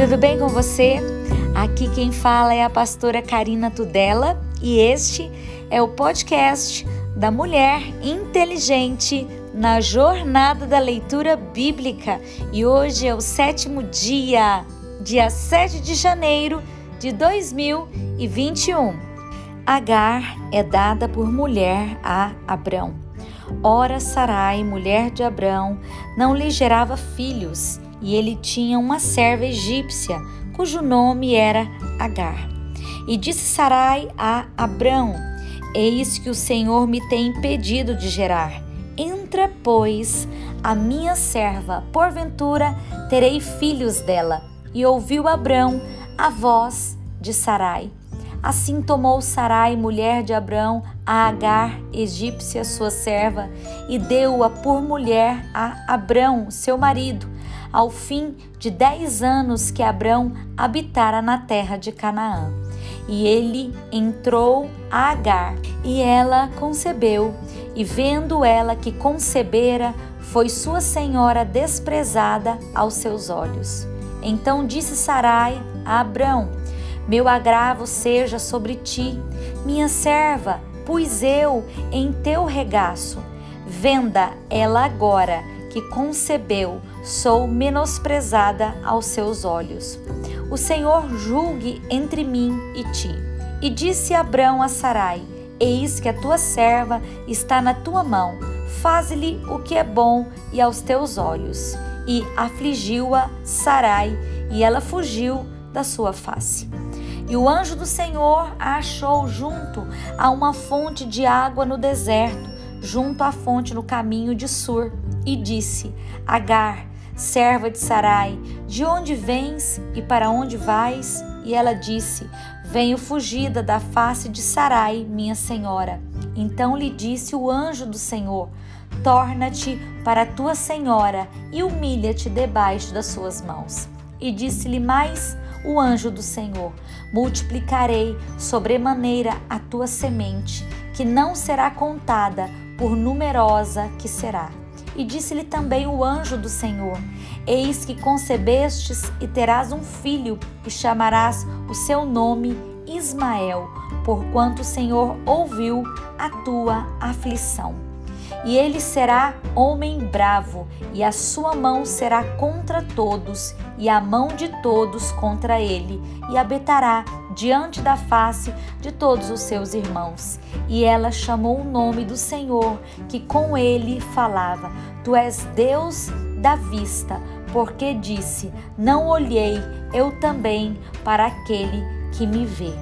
tudo bem com você? Aqui quem fala é a pastora Karina Tudela e este é o podcast da Mulher Inteligente na Jornada da Leitura Bíblica e hoje é o sétimo dia, dia 7 de janeiro de 2021. Agar é dada por mulher a Abrão. Ora, Sarai, mulher de Abrão, não lhe gerava filhos e ele tinha uma serva egípcia, cujo nome era Agar. E disse Sarai a Abrão: Eis que o Senhor me tem impedido de gerar. Entra, pois, a minha serva, porventura terei filhos dela. E ouviu Abrão a voz de Sarai. Assim tomou Sarai, mulher de Abrão, a Agar, egípcia, sua serva, e deu-a por mulher a Abrão, seu marido, ao fim de dez anos que Abrão habitara na terra de Canaã. E ele entrou a Agar, e ela concebeu, e vendo ela que concebera, foi sua senhora desprezada aos seus olhos. Então disse Sarai a Abrão: Meu agravo seja sobre ti, minha serva, pus eu em teu regaço. Venda ela agora que concebeu, sou menosprezada aos seus olhos. O Senhor julgue entre mim e ti. E disse Abrão a Sarai: Eis que a tua serva está na tua mão, faze-lhe o que é bom e aos teus olhos. E afligiu-a Sarai, e ela fugiu da sua face. E o anjo do Senhor a achou junto a uma fonte de água no deserto, junto à fonte no caminho de Sur, e disse: Agar, serva de Sarai, de onde vens e para onde vais? E ela disse: Venho fugida da face de Sarai, minha senhora. Então lhe disse o anjo do Senhor: Torna-te para tua senhora e humilha-te debaixo das suas mãos. E disse-lhe mais: o anjo do Senhor: Multiplicarei sobremaneira a tua semente, que não será contada, por numerosa que será. E disse-lhe também o anjo do Senhor: Eis que concebestes e terás um filho, e chamarás o seu nome Ismael, porquanto o Senhor ouviu a tua aflição. E ele será homem bravo, e a sua mão será contra todos, e a mão de todos contra ele, e habitará diante da face de todos os seus irmãos. E ela chamou o nome do Senhor, que com ele falava: Tu és Deus da vista, porque disse: Não olhei eu também para aquele que me vê.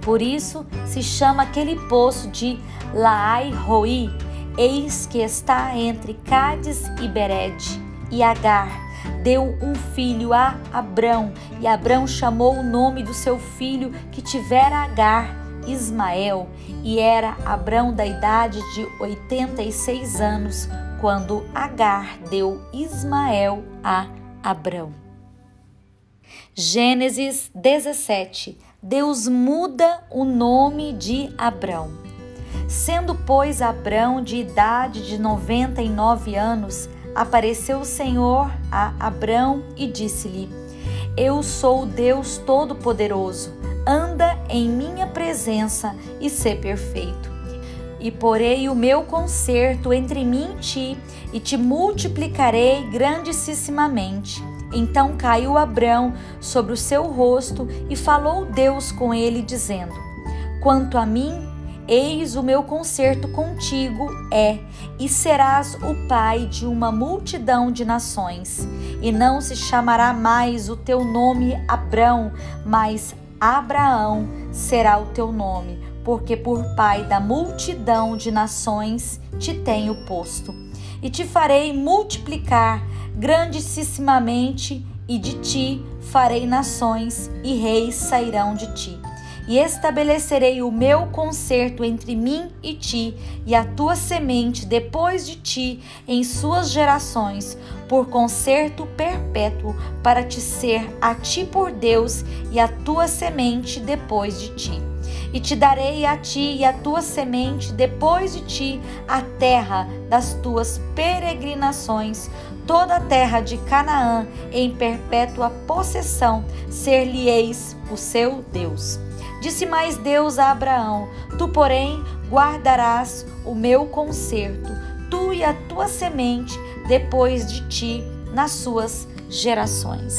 Por isso se chama aquele poço de Laai Roi Eis que está entre Cádiz e Bered, e Agar deu um filho a Abrão, e Abrão chamou o nome do seu filho que tivera Agar, Ismael, e era Abrão da idade de 86 anos, quando Agar deu Ismael a Abrão. Gênesis 17 Deus muda o nome de Abrão. Sendo, pois, Abrão de idade de noventa e nove anos, apareceu o Senhor a Abrão e disse-lhe: Eu sou o Deus Todo-Poderoso, anda em minha presença e sê perfeito. E porei o meu conserto entre mim e ti, e te multiplicarei grandissimamente. Então caiu Abrão sobre o seu rosto e falou Deus com ele, dizendo: Quanto a mim, Eis o meu concerto contigo é, e serás o pai de uma multidão de nações. E não se chamará mais o teu nome Abrão, mas Abraão será o teu nome, porque por pai da multidão de nações te tenho posto. E te farei multiplicar grandissimamente, e de ti farei nações, e reis sairão de ti e estabelecerei o meu concerto entre mim e ti, e a tua semente depois de ti, em suas gerações, por concerto perpétuo, para te ser a ti por Deus, e a tua semente depois de ti. E te darei a ti e a tua semente depois de ti a terra das tuas peregrinações, toda a terra de Canaã em perpétua possessão, ser-lhe-eis o seu Deus. Disse mais Deus a Abraão: Tu, porém, guardarás o meu conserto, tu e a tua semente depois de ti nas suas gerações.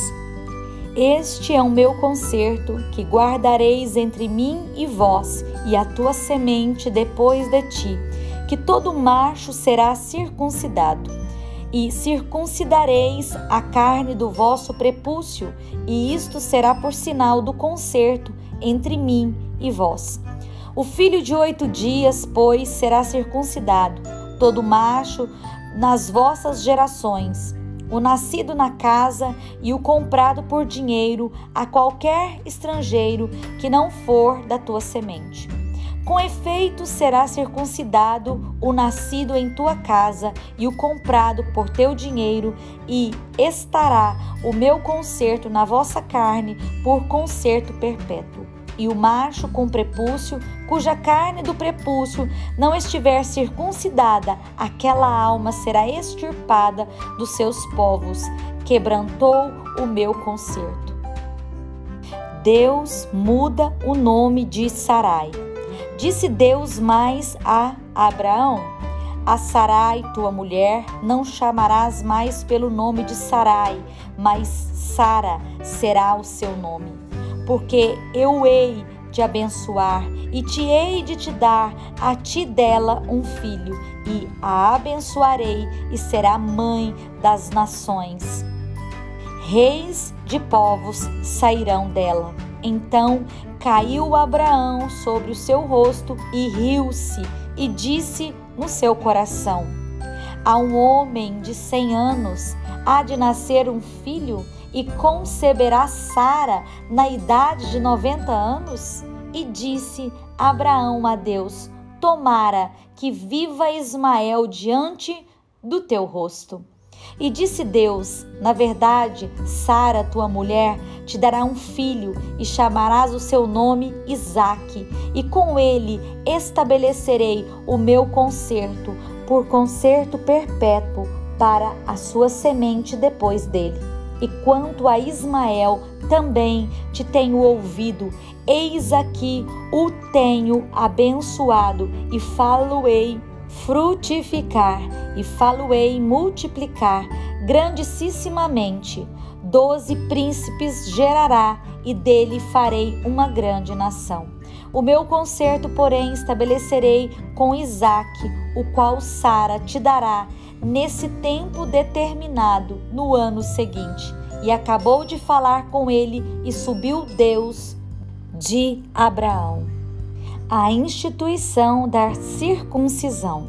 Este é o meu conserto que guardareis entre mim e vós e a tua semente depois de ti, que todo macho será circuncidado. E circuncidareis a carne do vosso prepúcio, e isto será por sinal do concerto entre mim e vós. O filho de oito dias, pois, será circuncidado, todo macho nas vossas gerações o nascido na casa e o comprado por dinheiro a qualquer estrangeiro que não for da tua semente. Com efeito, será circuncidado o nascido em tua casa e o comprado por teu dinheiro, e estará o meu conserto na vossa carne por conserto perpétuo e o macho com prepúcio, cuja carne do prepúcio não estiver circuncidada, aquela alma será extirpada dos seus povos. Quebrantou o meu conserto. Deus muda o nome de Sarai. Disse Deus mais a Abraão: A Sarai, tua mulher, não chamarás mais pelo nome de Sarai, mas Sara será o seu nome porque eu hei de abençoar e te hei de te dar a ti dela um filho, e a abençoarei e será mãe das nações. Reis de povos sairão dela. Então caiu Abraão sobre o seu rosto e riu-se, e disse no seu coração: A um homem de cem anos há de nascer um filho? E conceberá Sara na idade de 90 anos? E disse Abraão a Deus: Tomara que viva Ismael diante do teu rosto. E disse Deus: Na verdade, Sara, tua mulher, te dará um filho e chamarás o seu nome Isaque, e com ele estabelecerei o meu concerto, por concerto perpétuo para a sua semente depois dele. E quanto a Ismael, também te tenho ouvido. Eis aqui o tenho abençoado e falo-ei frutificar e falo-ei multiplicar grandissimamente. Doze príncipes gerará e dele farei uma grande nação. O meu concerto, porém, estabelecerei com Isaque, o qual Sara te dará nesse tempo determinado no ano seguinte. E acabou de falar com ele e subiu Deus de Abraão. A instituição da circuncisão.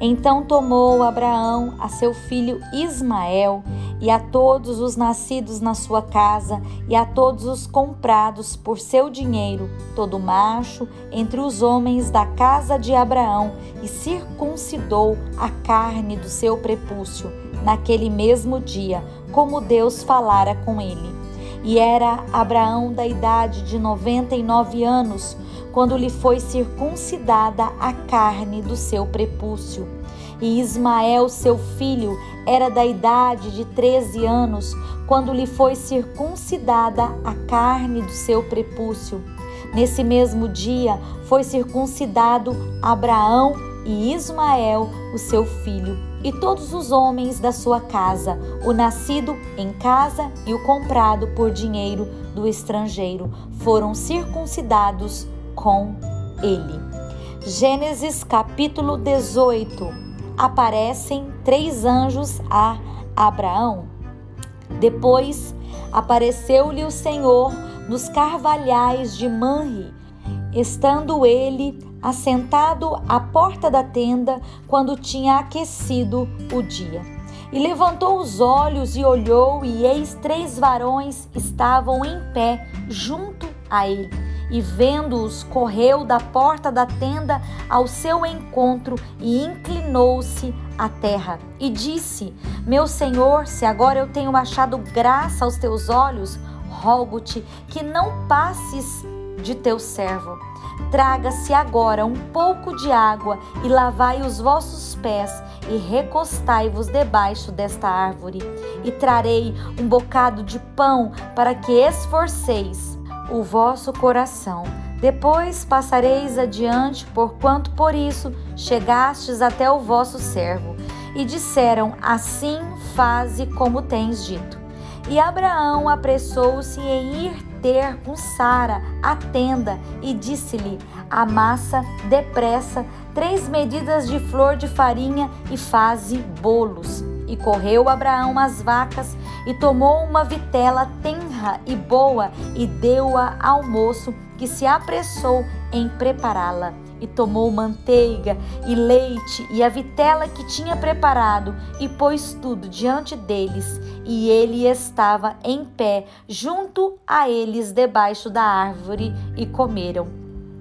Então tomou Abraão a seu filho Ismael e a todos os nascidos na sua casa e a todos os comprados por seu dinheiro, todo macho entre os homens da casa de Abraão, e circuncidou a carne do seu prepúcio naquele mesmo dia, como Deus falara com ele. E era Abraão da idade de noventa e nove anos, quando lhe foi circuncidada a carne do seu prepúcio. E Ismael, seu filho, era da idade de treze anos, quando lhe foi circuncidada a carne do seu prepúcio. Nesse mesmo dia foi circuncidado Abraão e Ismael, o seu filho, e todos os homens da sua casa, o nascido em casa e o comprado por dinheiro do estrangeiro, foram circuncidados com ele. Gênesis capítulo 18 aparecem três anjos a Abraão. Depois apareceu-lhe o Senhor nos carvalhais de Manre, estando ele assentado à porta da tenda quando tinha aquecido o dia. E levantou os olhos e olhou, e eis três varões estavam em pé junto a ele e vendo-os, correu da porta da tenda ao seu encontro e inclinou-se à terra e disse: Meu senhor, se agora eu tenho achado graça aos teus olhos, rogo-te que não passes de teu servo. Traga-se agora um pouco de água e lavai os vossos pés e recostai-vos debaixo desta árvore. E trarei um bocado de pão para que esforceis o vosso coração. Depois passareis adiante, porquanto por isso chegastes até o vosso servo. E disseram: Assim faze como tens dito. E Abraão apressou-se em ir ter com Sara a tenda e disse-lhe: Amassa depressa três medidas de flor de farinha e faze bolos. E correu Abraão às vacas e tomou uma vitela tenra e boa e deu-a ao moço que se apressou em prepará-la e tomou manteiga e leite e a vitela que tinha preparado e pôs tudo diante deles. E ele estava em pé junto a eles debaixo da árvore e comeram.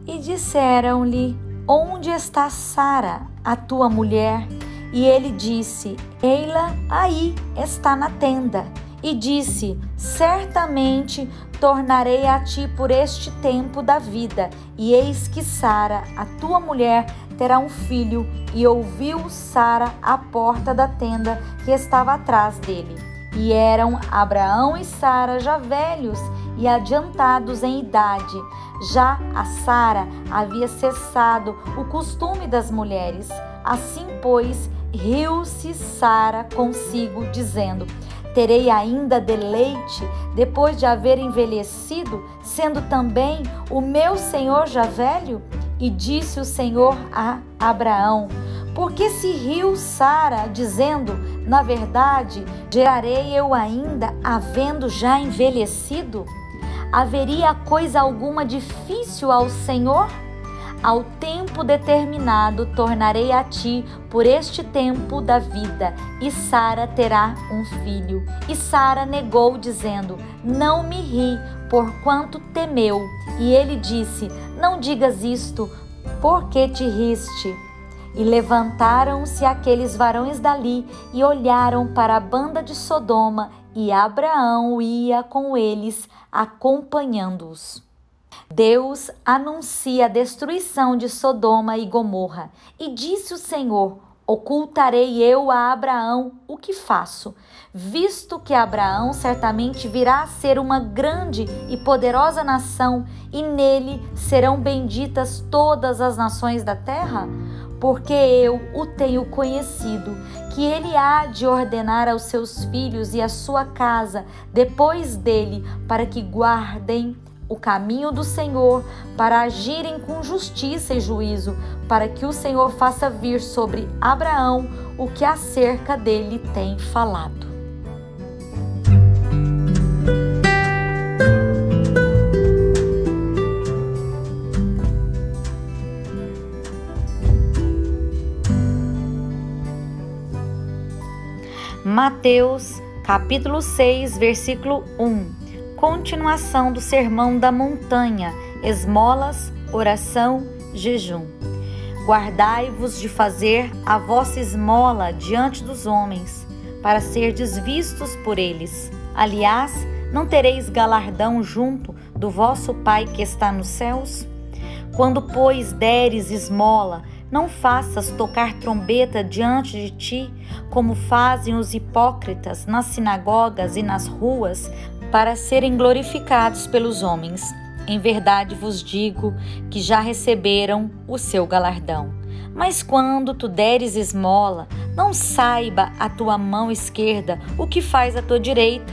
E disseram-lhe: Onde está Sara, a tua mulher? E ele disse: Eila aí está na tenda e disse: Certamente tornarei a ti por este tempo da vida. E eis que Sara, a tua mulher, terá um filho. E ouviu Sara a porta da tenda que estava atrás dele. E eram Abraão e Sara já velhos e adiantados em idade. Já a Sara havia cessado o costume das mulheres. Assim, pois, riu-se Sara consigo, dizendo: Terei ainda deleite depois de haver envelhecido, sendo também o meu senhor já velho? E disse o Senhor a Abraão: Por que se riu Sara, dizendo: Na verdade, gerarei eu ainda, havendo já envelhecido? Haveria coisa alguma difícil ao Senhor? Ao tempo determinado tornarei a ti por este tempo da vida, e Sara terá um filho. E Sara negou, dizendo: Não me ri, porquanto temeu. E ele disse: Não digas isto, porque te riste. E levantaram-se aqueles varões dali e olharam para a banda de Sodoma, e Abraão ia com eles, acompanhando-os. Deus anuncia a destruição de Sodoma e Gomorra. E disse o Senhor: Ocultarei eu a Abraão o que faço, visto que Abraão certamente virá a ser uma grande e poderosa nação, e nele serão benditas todas as nações da terra? Porque eu o tenho conhecido, que ele há de ordenar aos seus filhos e à sua casa depois dele, para que guardem o caminho do Senhor, para agirem com justiça e juízo, para que o Senhor faça vir sobre Abraão o que acerca dele tem falado. Mateus, capítulo 6, versículo 1 continuação do Sermão da Montanha, esmolas, oração, jejum. Guardai-vos de fazer a vossa esmola diante dos homens, para serdes vistos por eles. Aliás, não tereis galardão junto do vosso Pai que está nos céus? Quando, pois, deres esmola, não faças tocar trombeta diante de ti, como fazem os hipócritas nas sinagogas e nas ruas, para serem glorificados pelos homens. Em verdade vos digo que já receberam o seu galardão. Mas quando tu deres esmola, não saiba a tua mão esquerda o que faz a tua direita,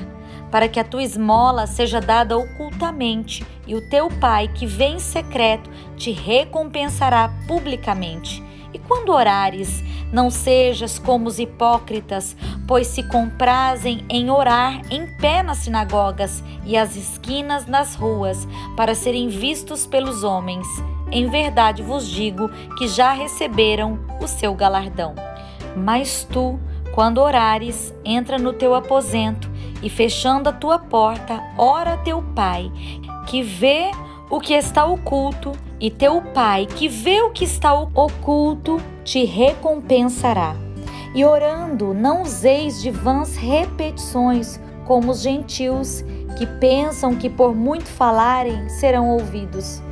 para que a tua esmola seja dada ocultamente, e o teu pai, que vem em secreto, te recompensará publicamente. E quando orares, não sejas como os hipócritas, pois se comprazem em orar em pé nas sinagogas e às esquinas das ruas, para serem vistos pelos homens. Em verdade vos digo que já receberam o seu galardão. Mas tu, quando orares, entra no teu aposento e, fechando a tua porta, ora a teu pai, que vê o que está oculto, e teu pai, que vê o que está oculto, te recompensará. E orando, não useis de vãs repetições, como os gentios, que pensam que por muito falarem serão ouvidos.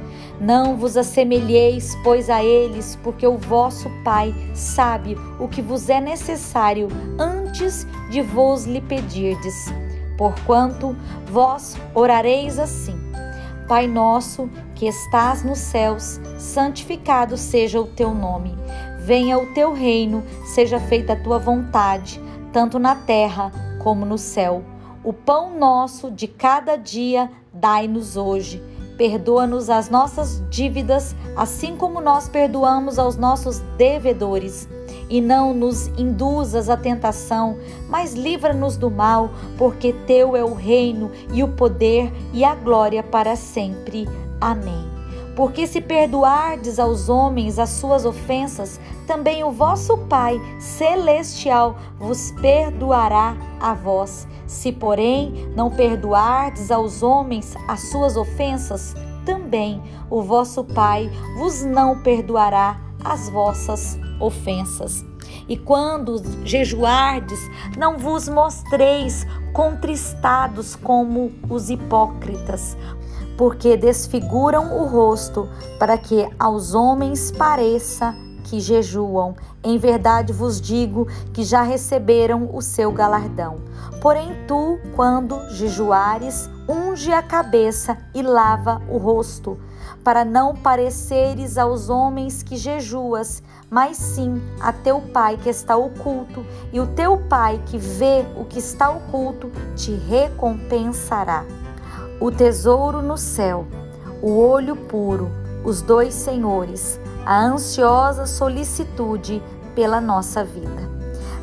Não vos assemelheis, pois, a eles, porque o vosso Pai sabe o que vos é necessário antes de vos lhe pedirdes. Porquanto vós orareis assim: Pai nosso, que estás nos céus, santificado seja o teu nome. Venha o teu reino, seja feita a tua vontade, tanto na terra como no céu. O pão nosso de cada dia dai-nos hoje Perdoa-nos as nossas dívidas, assim como nós perdoamos aos nossos devedores. E não nos induzas à tentação, mas livra-nos do mal, porque Teu é o reino e o poder e a glória para sempre. Amém. Porque se perdoardes aos homens as suas ofensas, também o vosso Pai celestial vos perdoará a vós. Se, porém, não perdoardes aos homens as suas ofensas, também o vosso Pai vos não perdoará as vossas ofensas. E quando jejuardes, não vos mostreis contristados como os hipócritas, porque desfiguram o rosto para que aos homens pareça que jejuam. Em verdade vos digo que já receberam o seu galardão. Porém, tu, quando jejuares, unge a cabeça e lava o rosto, para não pareceres aos homens que jejuas, mas sim a teu Pai que está oculto, e o teu Pai que vê o que está oculto te recompensará. O tesouro no céu, o olho puro, os dois senhores a ansiosa solicitude pela nossa vida.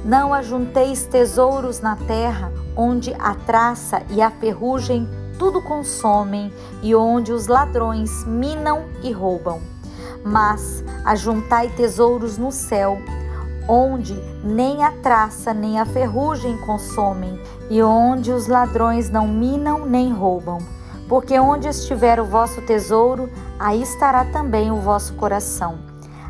Não ajunteis tesouros na terra, onde a traça e a ferrugem tudo consomem e onde os ladrões minam e roubam. Mas ajuntai tesouros no céu, onde nem a traça nem a ferrugem consomem e onde os ladrões não minam nem roubam porque onde estiver o vosso tesouro, aí estará também o vosso coração.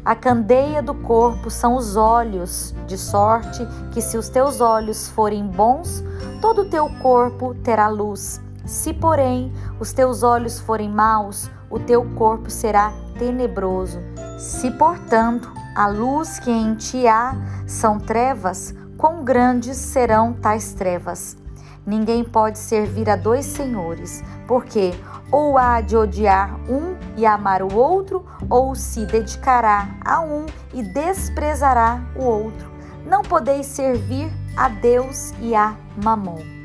A candeia do corpo são os olhos, de sorte que, se os teus olhos forem bons, todo o teu corpo terá luz. Se, porém, os teus olhos forem maus, o teu corpo será tenebroso. Se, portanto, a luz que em ti há são trevas, quão grandes serão tais trevas? Ninguém pode servir a dois senhores, porque ou há de odiar um e amar o outro, ou se dedicará a um e desprezará o outro. Não podeis servir a Deus e a Mamon.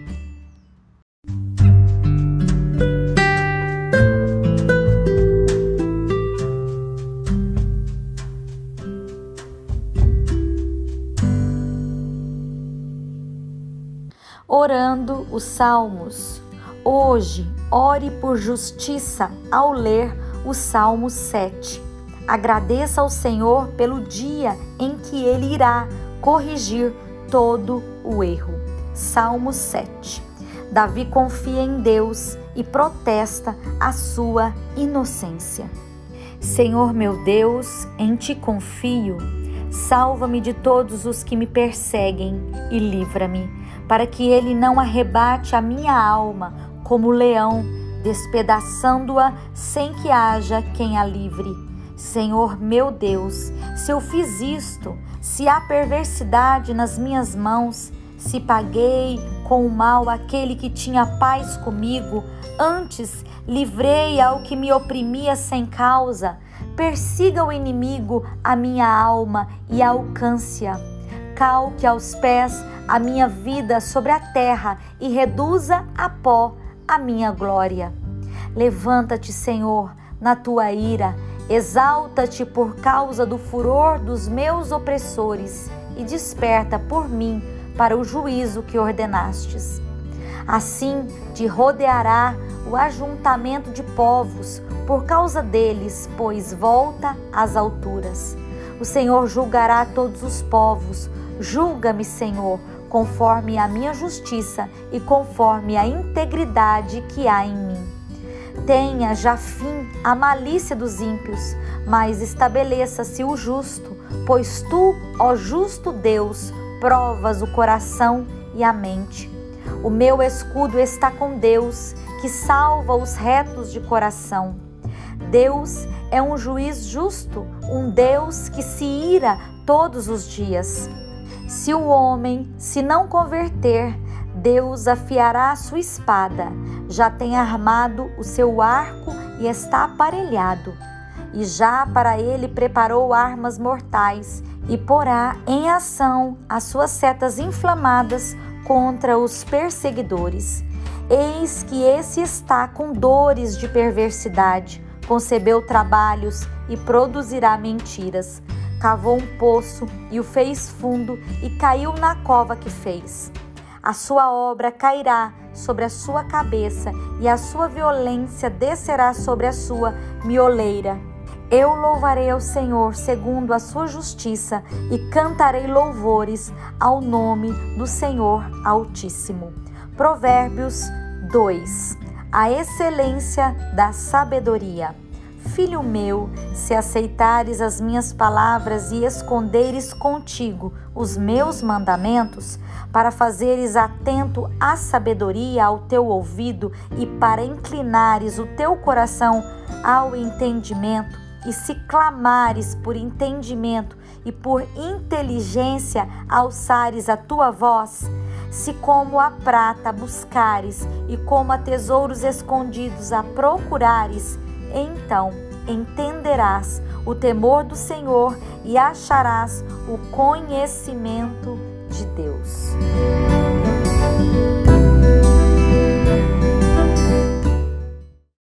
Orando os salmos. Hoje, ore por justiça ao ler o Salmo 7. Agradeça ao Senhor pelo dia em que ele irá corrigir todo o erro. Salmo 7. Davi confia em Deus e protesta a sua inocência. Senhor meu Deus, em ti confio. Salva-me de todos os que me perseguem e livra-me para que ele não arrebate a minha alma como leão, despedaçando-a sem que haja quem a livre. Senhor meu Deus, se eu fiz isto, se há perversidade nas minhas mãos, se paguei com o mal aquele que tinha paz comigo, antes livrei ao que me oprimia sem causa, persiga o inimigo a minha alma e alcance-a. Calque aos pés a minha vida sobre a terra e reduza a pó a minha glória. Levanta-te, Senhor, na tua ira, exalta-te por causa do furor dos meus opressores e desperta por mim para o juízo que ordenastes. Assim te rodeará o ajuntamento de povos por causa deles, pois volta às alturas. O Senhor julgará todos os povos. Julga-me, Senhor, conforme a minha justiça e conforme a integridade que há em mim. Tenha já fim a malícia dos ímpios, mas estabeleça-se o justo, pois tu, ó justo Deus, provas o coração e a mente. O meu escudo está com Deus, que salva os retos de coração. Deus é um juiz justo, um Deus que se ira todos os dias. Se o homem se não converter, Deus afiará a sua espada, já tem armado o seu arco e está aparelhado. E já para ele preparou armas mortais e porá em ação as suas setas inflamadas contra os perseguidores. Eis que esse está com dores de perversidade, concebeu trabalhos e produzirá mentiras. Cavou um poço e o fez fundo e caiu na cova que fez. A sua obra cairá sobre a sua cabeça e a sua violência descerá sobre a sua mioleira. Eu louvarei ao Senhor segundo a sua justiça e cantarei louvores ao nome do Senhor Altíssimo. Provérbios 2. A excelência da sabedoria. Filho meu, se aceitares as minhas palavras e esconderes contigo os meus mandamentos, para fazeres atento à sabedoria ao teu ouvido e para inclinares o teu coração ao entendimento, e se clamares por entendimento e por inteligência alçares a tua voz, se como a prata buscares e como a tesouros escondidos a procurares, então entenderás o temor do Senhor e acharás o conhecimento de Deus.